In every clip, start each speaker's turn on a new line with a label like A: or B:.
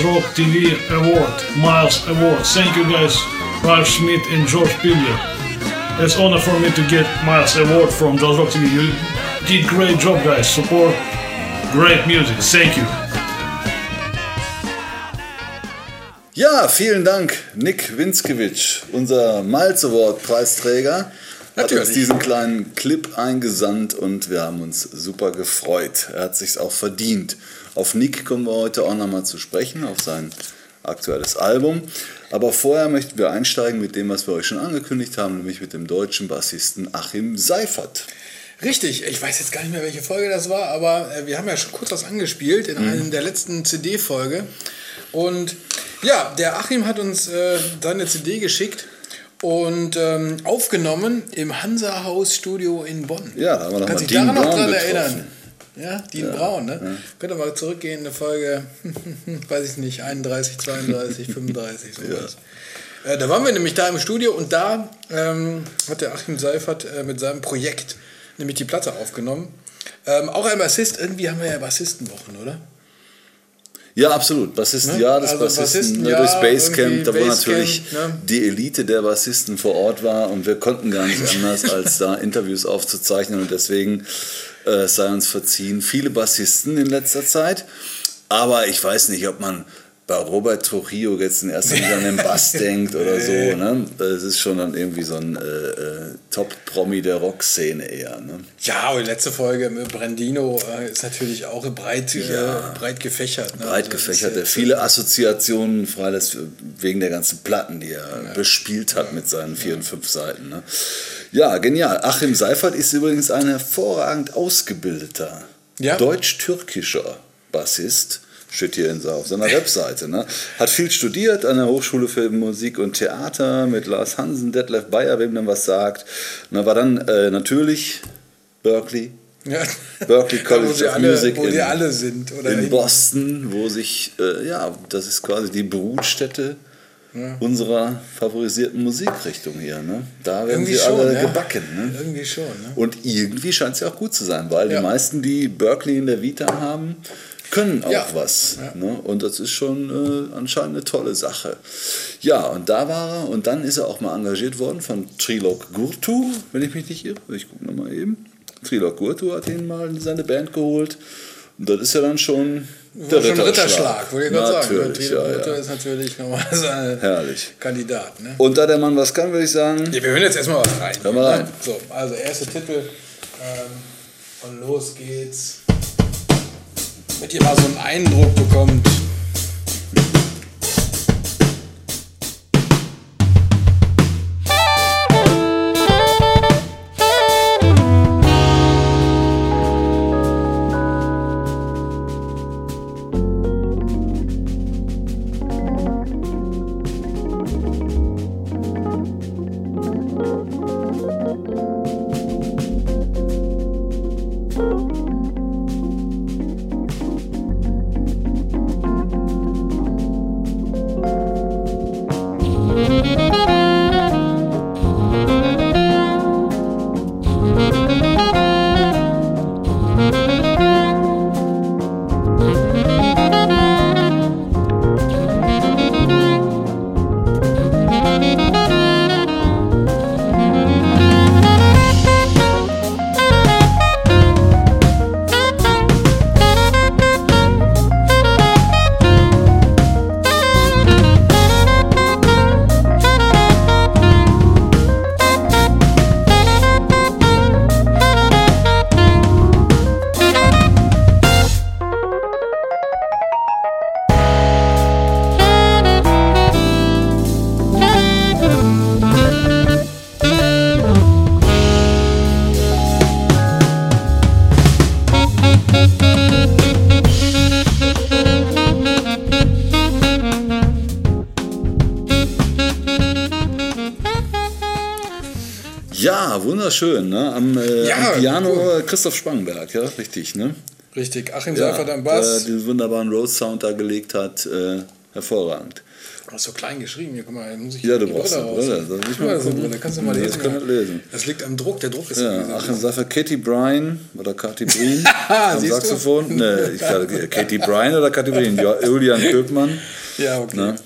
A: Jazz Rock TV Award, Miles Award. Thank you guys, Ralph Smith and George Piller. It's honor for me to get Miles Award from Jazz Rock TV. You did great job, guys. Support great music. Thank you.
B: Ja, vielen Dank, Nick Winskiewicz, unser Miles Award Preisträger. Hat
C: Natürlich.
B: uns diesen kleinen Clip eingesandt und wir haben uns super gefreut. Er hat sich's auch verdient. Auf Nick kommen wir heute auch nochmal zu sprechen, auf sein aktuelles Album. Aber vorher möchten wir einsteigen mit dem, was wir euch schon angekündigt haben, nämlich mit dem deutschen Bassisten Achim Seifert.
C: Richtig, ich weiß jetzt gar nicht mehr, welche Folge das war, aber äh, wir haben ja schon kurz was angespielt in
B: Mhm.
C: einer der letzten CD-Folge. Und ja, der Achim hat uns äh, seine CD geschickt und ähm, aufgenommen im Hansa-Haus-Studio in Bonn.
B: Ja, da haben wir Dean Brown
C: dran
B: getroffen.
C: erinnern? Ja, Dean Braun, ne? Könnt ihr mal zurückgehen in eine Folge, weiß ich nicht, 31, 32, 35, sowas. Äh, da waren wir nämlich da im Studio und da ähm, hat der Achim Seifert äh, mit seinem Projekt nämlich die Platte aufgenommen. Ähm, auch ein Bassist, irgendwie haben wir ja Bassistenwochen, oder?
B: Ja, absolut. Bassisten,
C: Ne?
B: ja, das
C: Also
B: Bassisten,
C: Bassisten,
B: ne,
C: ja,
B: durchs Basecamp, da wo
C: Basecamp,
B: natürlich
C: ne?
B: die Elite der Bassisten vor Ort war und wir konnten gar nicht anders, als da Interviews aufzuzeichnen und deswegen äh, sei uns verziehen. Viele Bassisten in letzter Zeit, aber ich weiß nicht, ob man bei Robert Trujillo jetzt in erster Linie an den Bass denkt oder so. Ne? Es ist schon dann irgendwie so ein äh, äh, Top-Promi der Rockszene eher. Ne?
C: Ja, und letzte Folge mit Brandino äh, ist natürlich auch breit, äh, breit gefächert. Ne?
B: breit
C: Also das
B: gefächert, der viele Assoziationen freilässt wegen der ganzen Platten, die er bespielt hat mit seinen vier und fünf Seiten. Ne? Ja, genial. Achim Seifert ist übrigens ein hervorragend ausgebildeter
C: Ja.
B: deutsch-türkischer Bassist. Steht hier in, auf seiner Webseite. Ne? Hat viel studiert an der Hochschule für Musik und Theater mit Lars Hansen, Detlef Bayer, wem dann was sagt. Na, war dann äh, natürlich Berkeley,
C: Ja. Wo
B: College of
C: alle,
B: Music
C: Wo
B: in-
C: die alle sind. Oder
B: in Boston, wo sich, äh, ja, das ist quasi die Brutstätte unserer favorisierten Musikrichtung hier. Ne? Da werden
C: Irgendwie
B: sie
C: schon,
B: alle
C: ja.
B: gebacken. Ne?
C: Irgendwie schon. Ne?
B: Und irgendwie scheint es ja auch gut zu sein, weil
C: Ja.
B: die meisten, die Berkeley in der Vita haben, können auch
C: Ja.
B: was. Ne? Und das ist schon äh, anscheinend eine tolle Sache. Ja, und da war er, und dann ist er auch mal engagiert worden von Trilok Gurtu, wenn ich mich nicht irre. Ich gucke nochmal eben. Trilok Gurtu hat ihn mal in seine Band geholt. Und das ist ja dann schon der
C: schon
B: Ritterschlag.
C: Ritterschlag, wollte ich gerade sagen.
B: Natürlich, ja,
C: Gurtu
B: ja.
C: ist natürlich nochmal so ein
B: Herrlich.
C: Kandidat. Ne?
B: Und da der Mann was kann, würde ich sagen,
C: Ja, wir hören jetzt erstmal was rein.
B: Hören wir rein.
C: So, also erster Titel. Ähm, und los geht's. Damit ihr mal so einen Eindruck bekommt.
B: Wunderschön. Ne? Am, äh,
C: Ja,
B: am Piano
C: cool.
B: äh, Christoph Spangenberg, ja, richtig. Ne?
C: Richtig, Achim
B: Ja,
C: Seifert am Bass.
B: äh, diesen wunderbaren Road Sound da gelegt hat. Äh, Hervorragend.
C: Das ist so klein geschrieben. Hier, guck mal, muss ich
B: Ja, du brauchst eine. Brille. Soll ich mal
C: so? Brille. Kannst du mal
B: Das
C: lesen?
B: ich lesen.
C: Das liegt am Druck. Der Druck ist
B: Ja, Achim Saffer, Katie Bryan oder Katy Breen am
C: du?
B: Saxophon. Ne, ich glaube, Katie Bryan oder Katy Breen. Julian Köpmann.
C: Ja, okay.
B: Ne?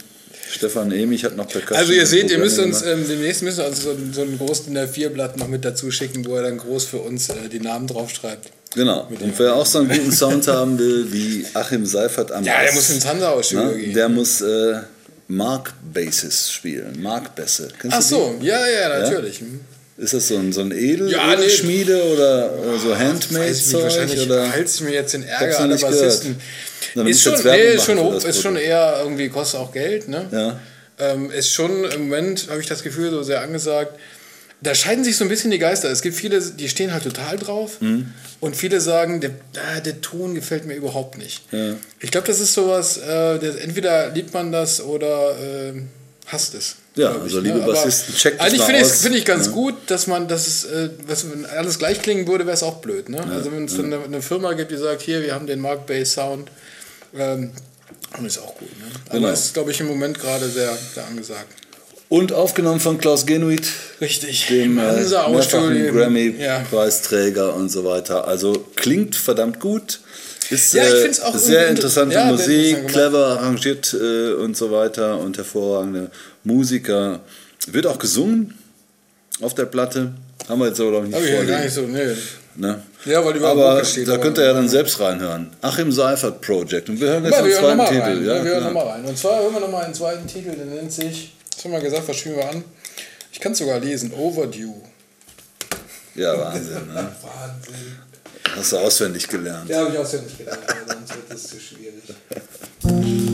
B: Stefan Emich hat noch Percussion.
C: Also ihr seht, ihr müsst uns ähm, demnächst müssen wir uns so, ein- so ein großes DIN A4-Blatt noch mit dazu schicken, wo er dann groß für uns äh, die Namen draufschreibt.
B: Genau. Und wer auch so einen guten Sound haben will, wie Achim Seifert am
C: Ja, der muss ins Hansa-Studio
B: ne,
C: gehen.
B: Der muss äh, Mark Basses spielen. Mark Bässe. Kennst
C: Ach so, ja, ja, natürlich.
B: die? Ist das so ein, so ein Edel
C: Ja, nee.
B: Schmiede oder, oder so Handmade-Zeug?
C: wahrscheinlich
B: Oder?
C: halt's mir jetzt den Ärger an der. Bassisten. Ist schon, nee, ist schon, hoch, ist schon eher irgendwie, kostet auch Geld, ne?
B: Ja.
C: Ähm, ist schon im Moment, habe ich das Gefühl, so sehr angesagt. Da scheiden sich so ein bisschen die Geister. Es gibt viele, die stehen halt total drauf.
B: Mhm.
C: Und viele sagen, der, ah, der Ton gefällt mir überhaupt nicht.
B: Ja.
C: Ich glaube, das ist sowas, äh, das, entweder liebt man das oder äh, hasst es.
B: Ja, also
C: ich,
B: liebe
C: Aber
B: Bassisten, checkt das
C: Eigentlich
B: mal
C: finde ich
B: aus.
C: find ich ganz
B: Ja.
C: gut, dass man, dass es, äh, was, wenn alles gleich klingen würde, wäre es auch blöd. Ne? also wenn es dann eine, eine Firma gibt, die sagt, hier, wir haben den Mark Bass Sound, ähm, dann ist auch gut. Ne? Aber
B: Genau.
C: ist, glaube ich, im Moment gerade sehr, sehr angesagt.
B: Und aufgenommen von Klaus Genuit,
C: Richtig.
B: dem äh, mehrfachen
C: Ausstudio. Ja.
B: Grammy-Preisträger und so weiter. Also klingt verdammt gut. Ist
C: Ja, ich
B: äh,
C: find's auch
B: sehr interessante
C: ja,
B: Musik,
C: interessant
B: clever arrangiert äh, und so weiter und hervorragende Musiker. Wird auch gesungen auf der Platte. Haben wir jetzt aber noch nicht
C: Habe ich ja gar nicht so, nee.
B: Ne?
C: Ja, weil dem
B: Aber
C: steht,
B: da
C: aber-
B: könnt ihr ja dann selbst reinhören. Achim Seifert Project. Und wir hören jetzt
C: Ja,
B: den zweiten Titel.
C: rein.
B: Ja,
C: Ja, wir hören
B: klar.
C: nochmal rein. Und zwar hören wir nochmal einen zweiten Titel, der nennt sich, was haben wir gesagt, was spielen wir an? Ich kann es sogar lesen, Overdue.
B: ja, Wahnsinn. Ne?
C: Wahnsinn.
B: Hast du auswendig gelernt.
C: Ja, habe ich auswendig gelernt, sonst wird das zu schwierig.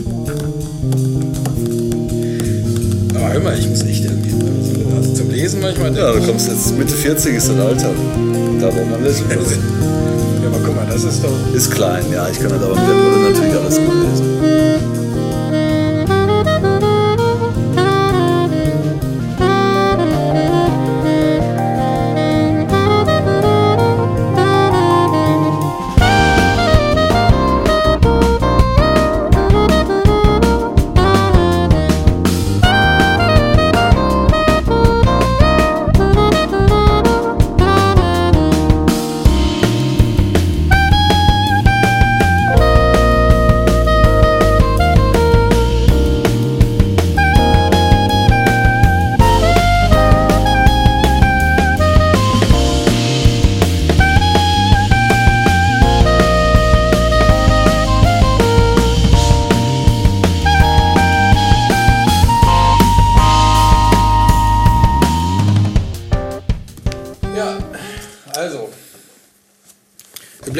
C: ich muss echt irgendwie also zum Lesen manchmal.
B: Ja, du kommst jetzt Mitte 40 ist das Alter. Da wo man lesen.
C: Ja, aber guck mal, das ist doch.
B: Ist klein, ja, ich kann das aber mit der Brille natürlich alles gut lesen.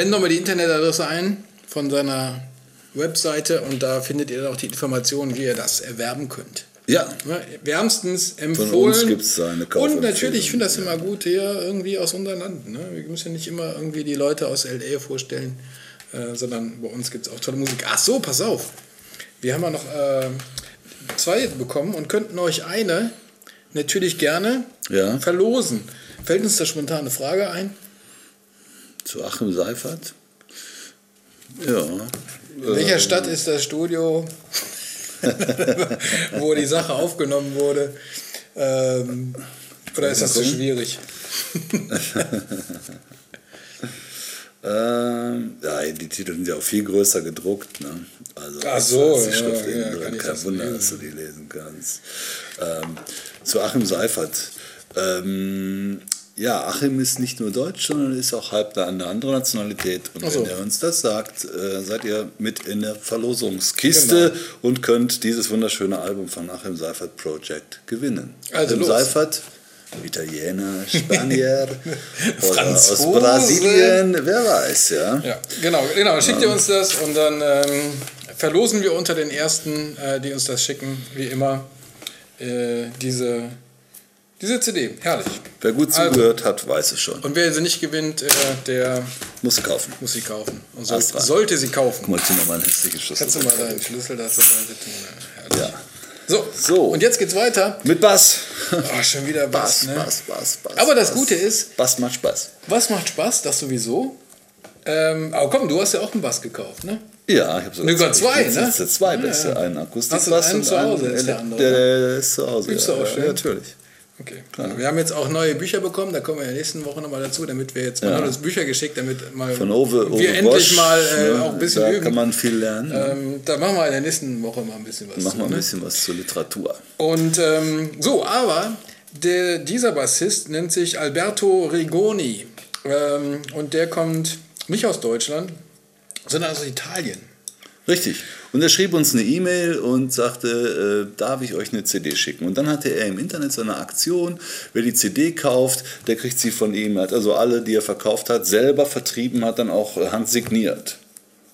C: Blenden nochmal die Internetadresse ein von seiner Webseite und da findet ihr auch die Informationen, wie ihr das erwerben könnt.
B: Ja,
C: Wärmstens empfohlen.
B: uns gibt's da eine
C: Und natürlich, ich finde das immer gut, hier irgendwie aus unserem Land. Ne? Wir müssen ja nicht immer irgendwie die Leute aus L.A. vorstellen, äh, sondern bei uns gibt es auch tolle Musik. Ach so, pass auf. Wir haben ja noch äh, zwei bekommen und könnten euch eine natürlich gerne
B: Ja.
C: verlosen. Fällt uns da spontan eine Frage ein?
B: Zu Achim Seifert. Ja.
C: In welcher Stadt ist das Studio, wo die Sache aufgenommen wurde? Ähm, oder ist das zu schwierig?
B: Ähm, ja, die Titel sind ja auch viel größer gedruckt. Ne? Also
C: Ach so,
B: die
C: ja,
B: Schrift
C: ja, kann
B: drin. Kein Wunder,
C: lesen.
B: dass du die lesen kannst. Ähm, zu Achim Seifert. Ähm, ja, Achim ist nicht nur deutsch, sondern ist auch halb eine andere Nationalität. Und
C: so.
B: wenn er uns das sagt, äh, seid ihr mit in der Verlosungskiste
C: Genau.
B: und könnt dieses wunderschöne Album von Achim Seifert Project gewinnen.
C: Also
B: Achim
C: los.
B: Seifert, Italiener, Spanier oder aus. Brasilien, wer weiß, ja.
C: Ja, genau, genau. Schickt ihr uns das und dann ähm, verlosen wir unter den ersten, äh, die uns das schicken, wie immer, äh, diese, diese CD. Herrlich.
B: Wer gut
C: Also.
B: zugehört hat, weiß es schon.
C: Und wer sie nicht gewinnt, äh, der
B: Muss sie kaufen.
C: muss sie kaufen. Und soll, sollte sie kaufen.
B: Guck mal, zieh mal einen hässlichen Schlüssel.
C: Kannst du mal deinen Schlüssel da zur Seite tun? Ja. herrlich.
B: Ja.
C: So,
B: So.
C: und jetzt geht's weiter.
B: Mit Bass.
C: Oh, schon wieder Bass,
B: Bass,
C: ne?
B: Bass, Bass, Bass.
C: Aber das
B: Bass.
C: Gute ist,
B: Bass macht Spaß.
C: was macht Spaß? Das sowieso. Ähm, aber komm, du hast ja auch einen Bass gekauft, ne?
B: Ja, ich habe sogar,
C: Sogar zwei,
B: ich,
C: ne?
B: Zwei
C: Ja,
B: beste.
C: ja.
B: Einen
C: du
B: Akustikbass
C: einen
B: und
C: zu Hause,
B: einen
C: ist der andere,
B: der, der ist zu Hause.
C: Gibt's
B: ja,
C: auch
B: ja,
C: schön.
B: natürlich.
C: Okay. Wir haben jetzt auch neue Bücher bekommen, da kommen wir in der nächsten Woche nochmal dazu, damit wir jetzt, man
B: Ja.
C: hat uns Bücher geschickt, damit mal
B: Von Ove, Ove
C: wir endlich
B: Bosch,
C: mal äh,
B: ne?
C: auch ein bisschen
B: Da
C: üben.
B: kann man viel lernen.
C: ähm, da machen wir in der nächsten Woche mal ein bisschen was.
B: Machen wir ein
C: ne?
B: bisschen was zur Literatur.
C: Und ähm, so, aber der, dieser Bassist nennt sich Alberto Rigoni ähm, und der kommt nicht aus Deutschland, sondern aus Italien.
B: Richtig. Und er schrieb uns eine E-Mail und sagte, äh, darf ich euch eine CD schicken? Und dann hatte er im Internet so eine Aktion, wer die CD kauft, der kriegt sie von ihm. Er hat also alle, die er verkauft hat, selber vertrieben, hat dann auch handsigniert.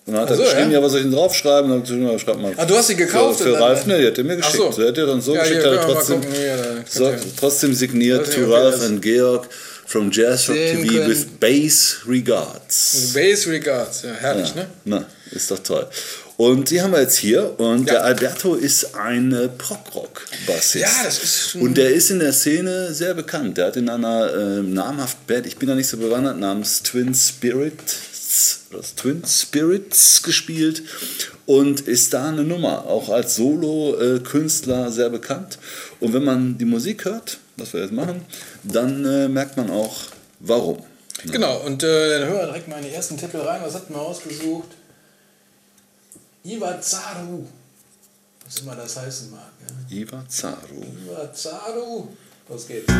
B: Und dann hat
C: Ach so,
B: er geschrieben,
C: ja?
B: ja? was soll ich denn draufschreiben? Und dann hat gesagt, schreib mal.
C: Ah, du hast sie gekauft
B: Für,
C: und
B: für Ralf, ne, die hat er mir
C: Ach
B: geschickt.
C: so.
B: Er hat er dann so
C: Ja,
B: geschickt, er
C: mal
B: trotzdem,
C: gucken, da
B: so, trotzdem signiert to
C: das-
B: and Georg from Jazz Rock TV
C: könnt.
B: with bass regards.
C: Base Regards, ja, herrlich,
B: Ja,
C: ne?
B: na, ist doch toll. Und die haben wir jetzt hier und
C: Ja.
B: der Alberto ist ein äh, Prog-Rock-Bassist.
C: Ja, das ist schon-
B: Und der ist in der Szene sehr bekannt. Der hat in einer äh, namhaften Band, ich bin da nicht so bewandert, namens Twin Spirits, das Twin Spirits gespielt und ist da eine Nummer, auch als Solo-Künstler sehr bekannt. Und wenn man die Musik hört, was wir jetzt machen, dann äh, merkt man auch, warum.
C: Genau, und äh, dann hören wir direkt mal in die ersten Titel rein. Was hatten wir ausgesucht? Iwazaru. Was immer das heißen mag. Ja.
B: Iva Zaru.
C: Iwazaru. Los geht's.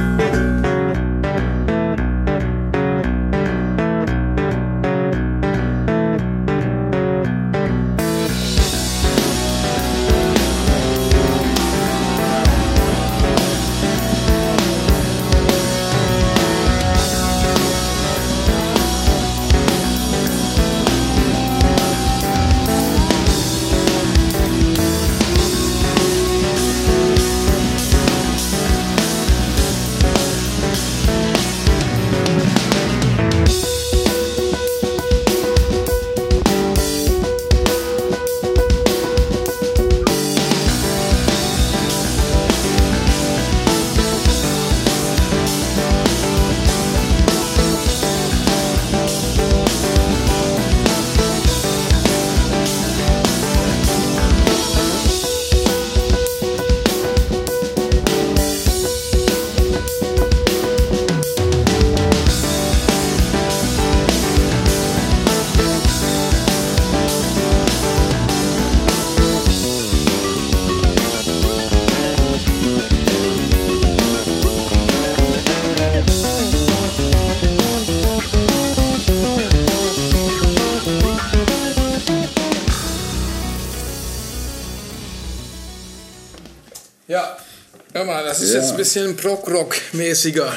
C: Ein bisschen Prog-Rock-mäßiger.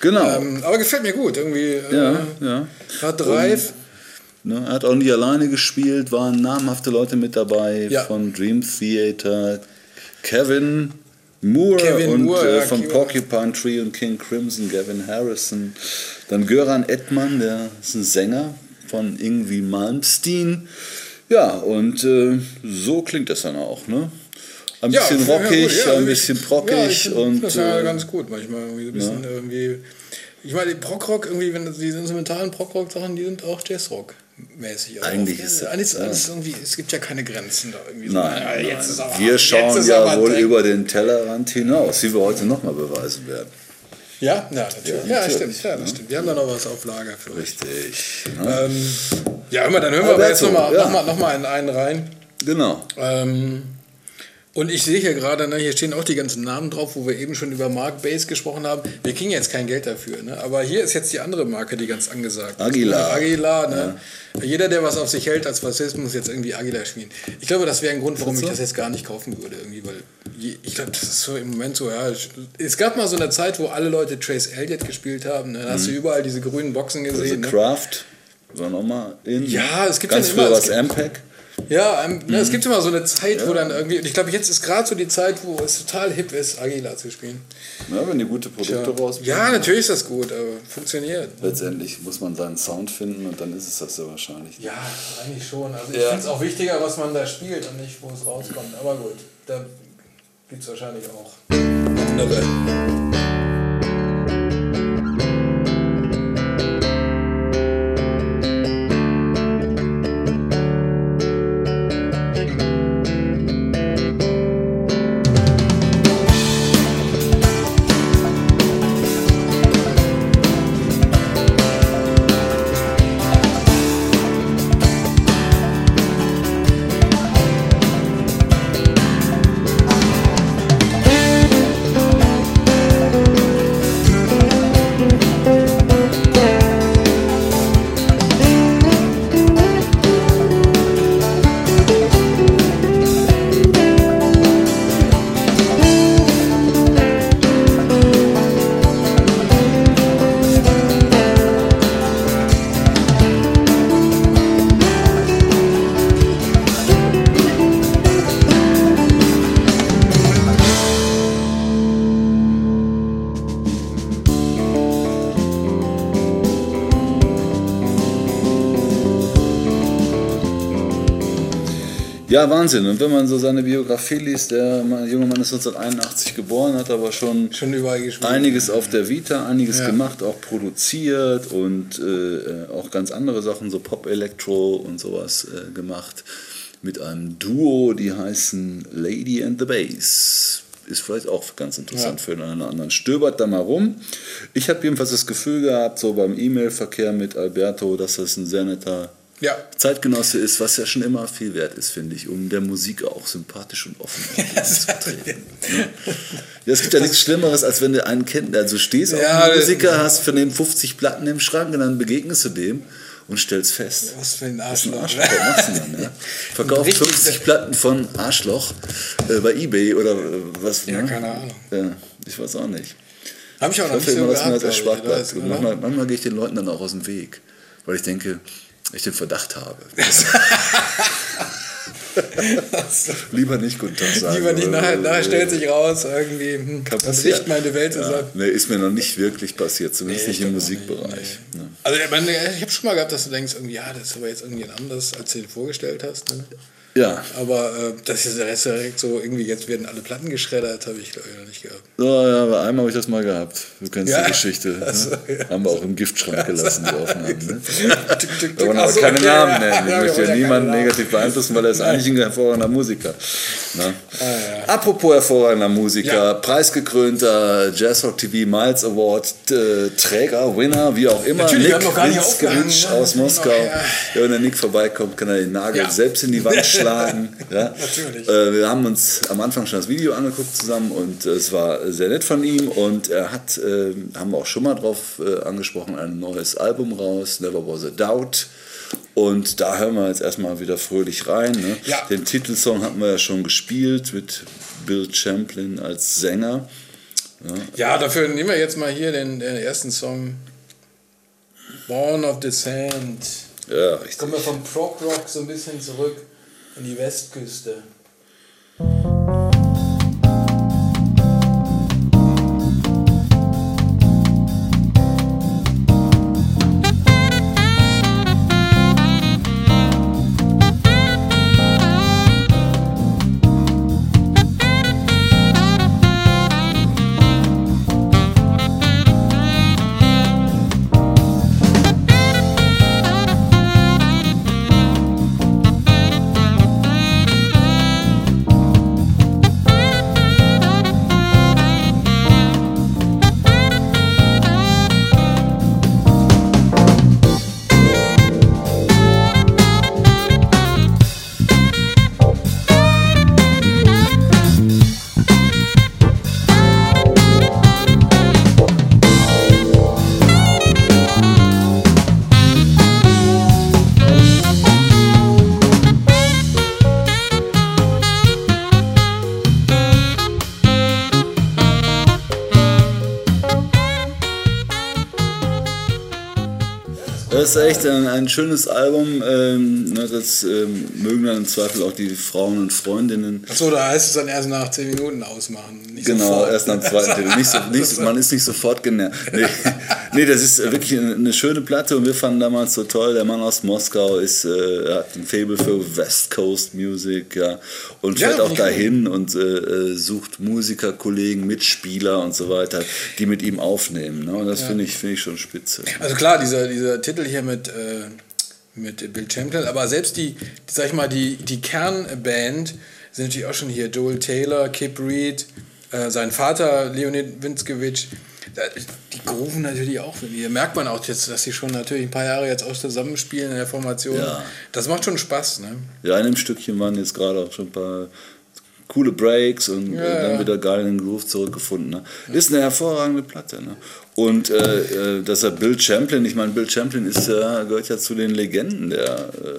B: Genau.
C: Ähm, aber gefällt mir gut, irgendwie. Äh,
B: Ja, ja.
C: Hat Drive.
B: Ne, er hat auch nie alleine gespielt, waren namhafte Leute mit dabei
C: Ja.
B: von Dream Theater, Kevin Moore
C: Kevin
B: und
C: Moore,
B: äh,
C: ja,
B: von
C: Kevin-
B: Porcupine Tree und King Crimson, Gavin Harrison. Dann Göran Edman, der ist ein Sänger von Ingwie Malmsteen. Ja, und äh, so klingt das dann auch. Ne? Ein
C: Ja,
B: bisschen
C: ja,
B: rockig,
C: gut, ja,
B: ein bisschen
C: ja,
B: prockig und
C: Das ja
B: äh,
C: ganz gut manchmal. Irgendwie so ein bisschen irgendwie. Ich meine, Prog-Rock, irgendwie, wenn das- diese instrumentalen Prog-Rock-Sachen, die sind auch Jazzrock. Mäßig. Also
B: Eigentlich ist
C: ja,
B: es-
C: alles,
B: ja.
C: alles irgendwie, es gibt ja keine Grenzen da irgendwie. so.
B: Nein,
C: Ja,
B: nein.
C: jetzt ist aber-
B: wir
C: jetzt
B: schauen
C: ist
B: ja
C: aber
B: wohl über den Tellerrand hinaus, wie wir heute nochmal beweisen werden.
C: Ja, ja, natürlich.
B: Ja,
C: Ja,
B: natürlich,
C: stimmt. Ja, das stimmt. Wir haben da noch was auf Lager für euch.
B: Richtig. Ne?
C: Ähm, ja, mal, dann hören wir aber jetzt
B: Alberto,
C: nochmal
B: ja.
C: noch mal, noch mal in einen rein.
B: Genau.
C: Ähm, und ich sehe hier gerade, ne, hier stehen auch die ganzen Namen drauf, wo wir eben schon über Mark Base gesprochen haben. Wir kriegen jetzt kein Geld dafür, ne? aber hier ist jetzt die andere Marke, die ganz angesagt ist.
B: Aguilar.
C: Ne? Aguilar, ne? Jeder, der was auf sich hält als Bassist, muss jetzt irgendwie Aguilar spielen. Ich glaube, das wäre ein Grund, warum ich das jetzt gar nicht kaufen würde, irgendwie, weil ich glaube, das ist so im Moment so, ja. Es gab mal so eine Zeit, wo alle Leute Trace Elliott gespielt haben. Ne? Da hast du überall diese grünen Boxen gesehen. Ne?
B: Craft war nochmal in.
C: Ja, es gibt
B: Ganz
C: ja
B: früher
C: immer- gibt-
B: Ampeg.
C: Ja, ähm, ne, es gibt immer so eine Zeit, wo dann irgendwie, ich glaube, jetzt ist gerade so die Zeit, wo es total hip ist, Aguilar zu spielen.
B: Ja, wenn die gute Produkte rausbringen.
C: Ja, natürlich ist das gut, aber funktioniert.
B: Letztendlich muss man seinen Sound finden und dann ist es das ja wahrscheinlich.
C: Ja, eigentlich schon. Also ich
B: Ja.
C: finde es auch wichtiger, was man da spielt und nicht, wo es rauskommt. Aber gut, da gibt es wahrscheinlich auch andere.
B: Ja, Wahnsinn. Und wenn man so seine Biografie liest, der junge Mann ist 1981 geboren, hat aber schon,
C: Schon
B: einiges auf der Vita, einiges
C: Ja.
B: gemacht, auch produziert und äh, auch ganz andere Sachen, so Pop-Electro und sowas äh, gemacht. Mit einem Duo, die heißen Lady and the Bass. Ist vielleicht auch ganz interessant
C: Ja.
B: für einen oder anderen. Stöbert da mal rum. Ich habe jedenfalls das Gefühl gehabt, so beim E-Mail-Verkehr mit Alberto, dass das ein sehr netter
C: Ja.
B: Zeitgenosse ist, was ja schon immer viel wert ist, finde ich, um der Musik auch sympathisch und offen entgegenzutreten. ja, es gibt ja nichts Schlimmeres, als wenn du einen kennst, also stehst auf
C: Ja,
B: einen
C: das-
B: Musiker, hast von dem 50 Platten im Schrank und dann begegnest du dem und stellst fest,
C: Was für ein
B: ist ein
C: Arschloch.
B: Arschloch, was denn dann? Ja? Verkauft
C: Richtig-
B: 50 Platten von Arschloch äh, bei Ebay oder äh, was?
C: Ja,
B: ne?
C: keine Ahnung.
B: Ja, ich weiß auch nicht.
C: Habe ich auch
B: Ich
C: noch nicht
B: hoffe immer, dass mir das erspart
C: ich,
B: bleibt. Manchmal, manchmal gehe ich den Leuten dann auch aus dem Weg, weil ich denke, ich den Verdacht habe. Lieber nicht guten Tag sagen.
C: Lieber nicht, nachher, nachher stellt sich raus, irgendwie, hm,
B: Kann
C: das
B: passieren.
C: Licht meine Welt
B: ja,
C: ab.
B: nee, ist mir noch nicht wirklich passiert, zumindest
C: Nee,
B: nicht im Musikbereich. Ne?
C: Also ich, meine, ich habe schon mal gehabt, dass du denkst, irgendwie, ja, das ist aber jetzt irgendwie anders, als du dir vorgestellt hast. Ne?
B: Ja,
C: Aber äh, das ist der Rest direkt so, irgendwie jetzt werden alle Platten geschreddert, habe ich glaube ich noch nicht gehabt.
B: so, ja, aber einmal habe ich das mal gehabt. Du kennst
C: Ja.
B: die Geschichte. Ne?
C: So, ja.
B: Haben wir auch im Giftschrank gelassen, die Aufnahmen. Ne? Wollen
C: Ach
B: aber
C: so,
B: keine
C: okay,
B: Namen nennen. Ich
C: ja,
B: möchte ja niemanden negativ beeinflussen, weil er ist eigentlich ein hervorragender Musiker. Ne?
C: Ah,
B: Apropos hervorragender Musiker, preisgekrönter Jazz Rock TV Miles Award äh, Träger, Winner, wie auch immer.
C: Natürlich,
B: Nick
C: aufgehangen, ne?
B: aus Moskau.
C: ja.
B: Wenn der Nick vorbeikommt, kann er den Nagel selbst in die Wand schlagen. Ja?
C: Natürlich.
B: Äh, wir haben uns am Anfang schon das Video angeguckt zusammen und äh, es war sehr nett von ihm und er hat, äh, haben wir auch schon mal drauf äh, angesprochen, ein neues Album raus, Never Was a Doubt. Und da hören wir jetzt erstmal wieder fröhlich rein. Ne?
C: Ja.
B: Den Titelsong hatten wir ja schon gespielt mit Bill Champlin als Sänger.
C: Ja, dafür nehmen wir jetzt mal hier den, den ersten Song. Born of the Sand.
B: Ja, richtig.
C: Kommen wir vom Prog Rock so ein bisschen zurück in die Westküste.
B: Das ist echt ein, ein schönes Album. Ähm, ne, das ähm, mögen dann im Zweifel auch die Frauen und Freundinnen.
C: Achso, da heißt es dann erst nach 10 Minuten ausmachen. Nicht
B: Genau,
C: sofort.
B: erst am zweiten Titel. Nicht so, nicht, man ist nicht sofort genervt. Nee, nee, das ist wirklich eine, schöne Platte und wir fanden damals so toll. Der Mann aus Moskau ist, äh, hat ein Fable für West Coast Music ja, und
C: Ja,
B: fährt auch
C: finde ich
B: dahin und äh, äh, sucht Musiker, Kollegen, Mitspieler und so weiter, die mit ihm aufnehmen. Ne? Und das finde ich, finde ich schon spitze.
C: Also klar, dieser, dieser Titel hier mit, äh, mit Bill Champlin, aber selbst die, die, sag ich mal, die, die Kernband sind natürlich auch schon hier. Joel Taylor, Kip Reed, äh, sein Vater Leonid Winskewitsch. Die grooven natürlich auch. Hier merkt man auch jetzt, dass sie schon natürlich ein paar Jahre jetzt auch zusammenspielen in der Formation.
B: Ja.
C: Das macht schon Spaß, ne?
B: Ja, in dem Stückchen waren jetzt gerade auch schon ein paar coole Breaks und
C: Ja,
B: äh, dann
C: ja.
B: wieder geil in den Groove zurückgefunden. Ne? Ist eine hervorragende Platte. Ne? Und äh, äh, dass er Bill Champlin, ich meine, Bill Champlin ist ja, gehört ja zu den Legenden der äh,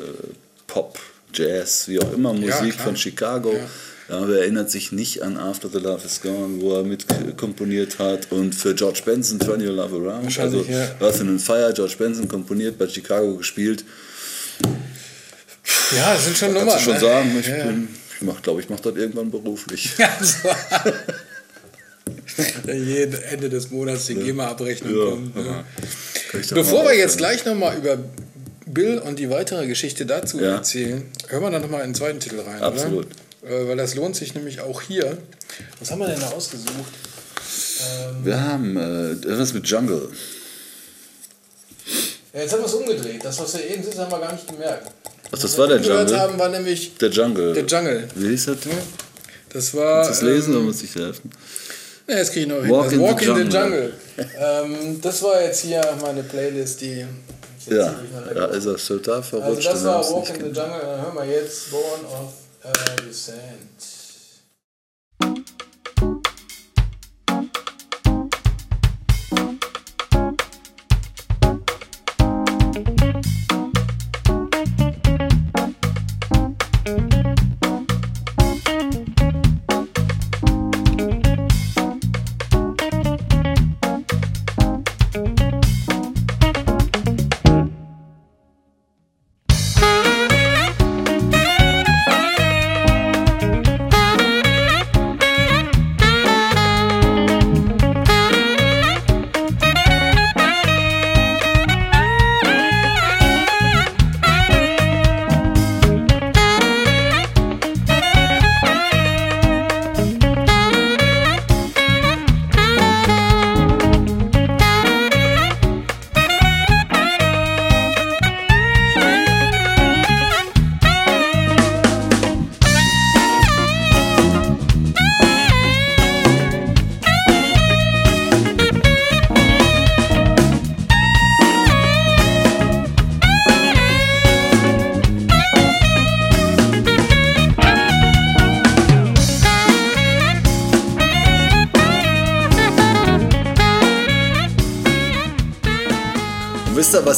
B: Pop, Jazz, wie auch immer, Musik von Chicago.
C: Ja.
B: Wer erinnert sich nicht an After the Love is Gone, wo er mit komponiert hat und für George Benson Turn Your Love Around. Also
C: ja.
B: Earth and Fire, George Benson komponiert, bei Chicago gespielt.
C: Ja, das sind schon
B: Kannst
C: Nummern.
B: du schon
C: ne?
B: sagen, ich,
C: Ja.
B: bin- ich mach, glaube ich, mache das irgendwann beruflich.
C: Also, Jeden Ende des Monats die GEMA-Abrechnung
B: Ja,
C: kommt. Ne?
B: Ich doch
C: Bevor wir jetzt gleich nochmal über Bill und die weitere Geschichte dazu
B: Ja.
C: erzählen, hören wir dann nochmal in den zweiten Titel rein.
B: Absolut.
C: Oder? Äh, weil das lohnt sich nämlich auch hier. Was haben wir denn da ausgesucht?
B: Wir haben äh, irgendwas mit Jungle.
C: Ja, jetzt haben wir es umgedreht. Das, was wir eben sind, haben wir gar nicht gemerkt.
B: Ach, das war der
C: gehört
B: Jungle?
C: haben, war nämlich
B: Der Jungle.
C: der Jungle.
B: Wie hieß das?
C: Das war.
B: Kannst du das lesen
C: ähm,
B: oder muss ich dir helfen?
C: Ja, jetzt kriege ich noch hin.
B: Walk
C: Das
B: in the
C: Walk in the
B: Jungle.
C: Ähm, das war jetzt hier meine Playlist, die.
B: Ja, ja, ist er total
C: Also
B: verrutscht.
C: das
B: und wir
C: war Walk in the. Jungle, dann hören wir jetzt Born of a Descent.
B: Und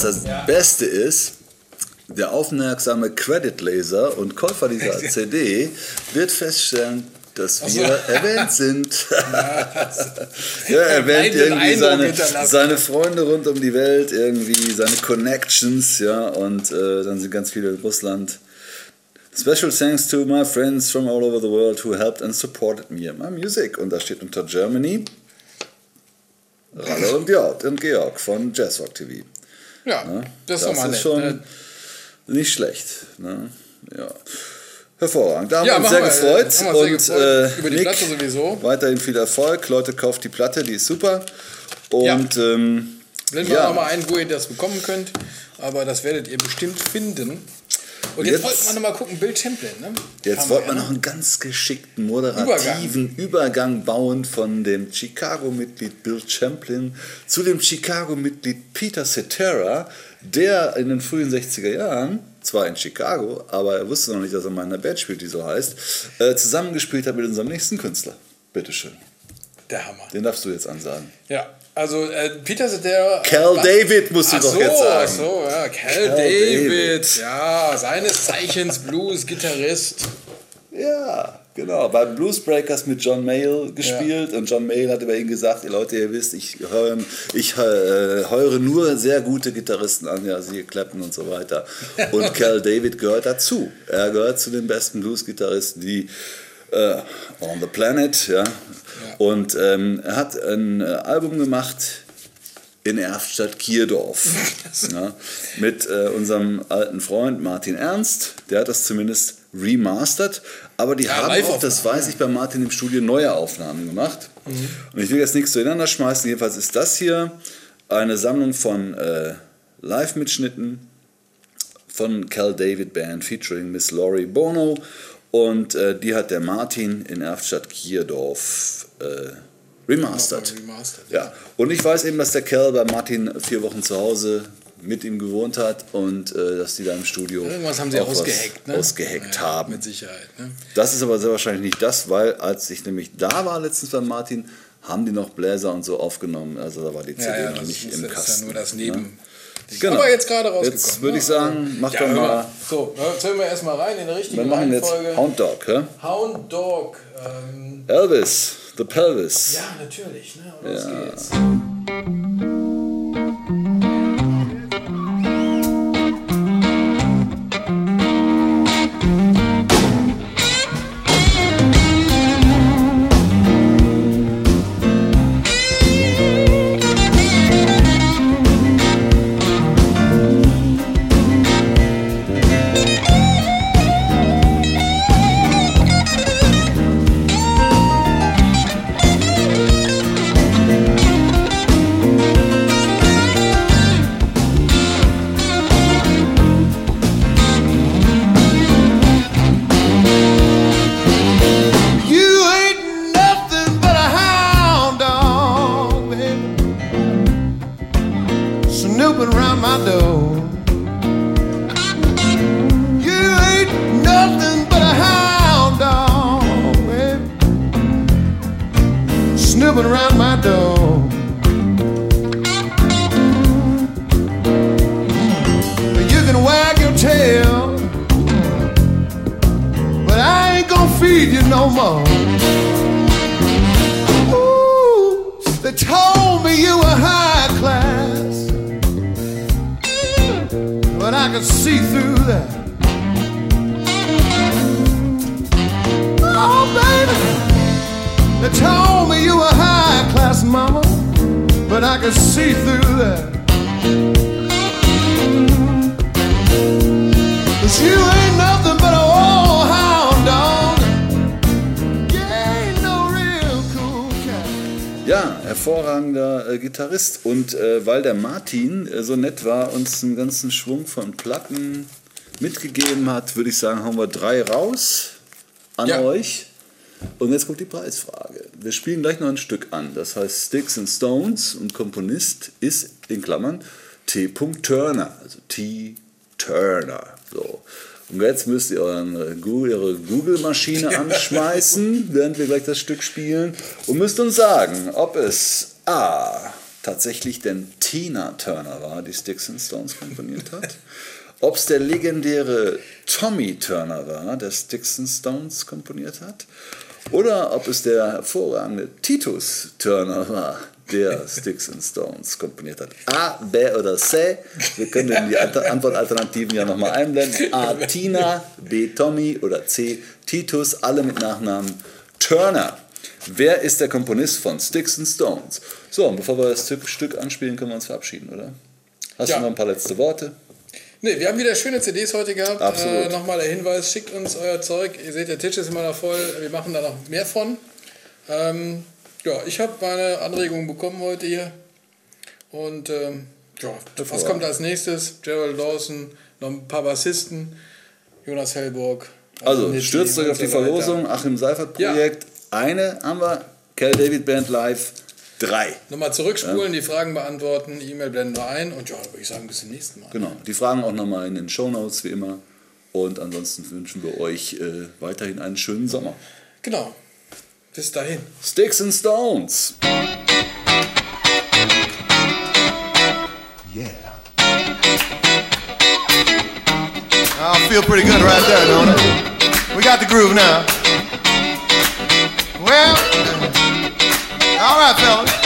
B: was das Beste ist? Der aufmerksame Credit-Laser und Käufer dieser CD wird feststellen, dass wir erwähnt sind. ja, er erwähnt irgendwie seine, seine Freunde rund um die Welt, irgendwie seine Connections, ja, und äh, dann sind ganz viele in Russland. Special thanks to my friends from all over the world who helped and supported me and my music. Und da steht unter Germany Ralle und Georg, und Georg von Jazzrock TV.
C: Ja,
B: Ne?
C: das mal
B: ist
C: nett.
B: schon
C: ne?
B: nicht schlecht. Ne? Ja. Hervorragend. Da haben
C: Ja,
B: wir uns sehr
C: wir,
B: gefreut.
C: wir
B: und
C: sehr gefreut.
B: äh,
C: Über die
B: Nick,
C: Platte sowieso.
B: Weiterhin viel Erfolg. Leute, kauft die Platte, die ist super. Und ähm,
C: Blenden wir
B: ja,
C: auch mal ein, wo ihr das bekommen könnt. Aber das werdet ihr bestimmt finden. Und jetzt,
B: Jetzt-
C: wollten wir nochmal gucken, Bill Champlin. Ne?
B: Jetzt
C: Haben
B: wollten wir
C: ja,
B: noch einen ganz geschickten moderativen Übergang. bauen von dem Chicago-Mitglied Bill Champlin zu dem Chicago-Mitglied Peter Cetera, der in den frühen 60er Jahren, zwar in Chicago, aber er wusste noch nicht, dass er mal in einer Band spielt, die so heißt, äh, zusammengespielt hat mit unserem nächsten Künstler. Bitteschön.
C: Der Hammer.
B: Den darfst du jetzt ansagen.
C: Ja, also äh, Peter Cetera.
B: Cal
C: was-
B: David musst du doch
C: so,
B: jetzt sagen.
C: ach so, ja, Cal,
B: Cal
C: David.
B: David.
C: Ja, seines Zeichens Blues-Gitarrist.
B: Ja, genau. Bei Bluesbreakers mit John Mayall gespielt und John Mayall hat über ihn gesagt, ihr Leute, ihr wisst, ich höre, ich äh, höre nur sehr gute Gitarristen an, ja, siehe Clapton und so weiter. Und Cal David gehört dazu. Er gehört zu den besten Blues-Gitarristen, die äh, on the planet, ja. Und ähm, er hat ein äh, Album gemacht in Erftstadt-Kierdorf. ja, mit äh, unserem alten Freund Martin Ernst. Der hat das zumindest remastert. Aber die haben auch, das weiß ich bei Martin im Studio, neue Aufnahmen gemacht. Und ich will jetzt nichts zueinander schmeißen. Jedenfalls ist das hier eine Sammlung von äh, Live-Mitschnitten von Cal David Band featuring Miss Laurie Bono. Und äh, die hat der Martin in Erftstadt-Kierdorf äh, remastert.
C: Remastered,
B: Ja, und ich weiß eben, dass der Kerl bei Martin vier Wochen zu Hause mit ihm gewohnt hat und äh, dass die da im Studio
C: Irgendwas haben sie ausgeheckt, ne?
B: ausgeheckt
C: Ja,
B: haben.
C: Mit Sicherheit. Ne?
B: Das ist aber sehr wahrscheinlich nicht das, weil als ich nämlich da war letztens bei Martin, haben die noch Bläser und so aufgenommen. Also da war die CD
C: Ja, ja,
B: noch nicht im
C: das ist
B: Kasten.
C: ja nur das
B: ne? Genau.
C: Aber jetzt gerade rausgekommen.
B: Jetzt würde ich
C: ne?
B: sagen, mach
C: ja,
B: doch mal.
C: So, jetzt hören wir erstmal rein in die richtige
B: Wir machen jetzt
C: Reihenfolge.
B: Hound Dog, hä?
C: Hound Dog. Ähm,
B: Elvis, The Pelvis.
C: ja, natürlich. Ne? Und Los
B: Ja.
C: geht's.
D: I could see through that. Oh, baby, they told me you were high class, mama, but I could see through that. Cause you ain't nothing
B: hervorragender äh, Gitarrist. Und äh, weil der Martin äh, so nett war, uns einen ganzen Schwung von Platten mitgegeben hat, würde ich sagen, hauen wir drei raus an
C: Ja.
B: euch. Und jetzt kommt die Preisfrage. Wir spielen gleich noch ein Stück an. Das heißt Sticks and Stones und Komponist ist in Klammern T. Turner. Also T. Turner. So. Und jetzt müsst ihr euren, äh, Google, eure Google-Maschine anschmeißen, während wir gleich das Stück spielen. Und müsst uns sagen, ob es A. tatsächlich denn Tina Turner war, die Sticks and Stones komponiert hat. Ob es der legendäre Tommy Turner war, der Sticks and Stones komponiert hat. Oder ob es der hervorragende Titus Turner war, der Sticks and Stones komponiert hat. A, B oder C. Wir können die Ant- Antwortalternativen ja nochmal einblenden. A, Tina, B, Tommy oder C, Titus, alle mit Nachnamen Turner. Wer ist der Komponist von Sticks and Stones? So, und bevor wir das Stück- Stück anspielen, können wir uns verabschieden, oder? Hast
C: Ja.
B: du noch ein paar letzte Worte?
C: Ne, wir haben wieder schöne CDs heute gehabt.
B: Absolut.
C: Äh, Nochmal der Hinweis, schickt uns euer Zeug. Ihr seht, der Tisch ist immer noch voll. Wir machen da noch mehr von. Ähm, ja, ich habe meine Anregungen bekommen heute hier. Und ähm, ja, was kommt als nächstes? Gerald Dawson, noch ein paar Bassisten, Jonas Hellburg.
B: Also,
C: Nitzi
B: stürzt euch auf die
C: so weiter.
B: Verlosung, Achim Seifert Projekt. Eine haben wir, Cal David Band Live. Drei.
C: Nochmal zurückspulen, die Fragen beantworten, E-Mail blenden wir ein und ja, würde ich sagen, bis zum nächsten Mal.
B: Genau. Die Fragen auch nochmal in den Shownotes, wie immer. Und ansonsten wünschen wir euch äh, weiterhin einen schönen Sommer.
C: Genau. Bis dahin.
B: Sticks and Stones.
D: Yeah. I feel pretty good right there, don't it? We got the groove now. Well, all right, fellas.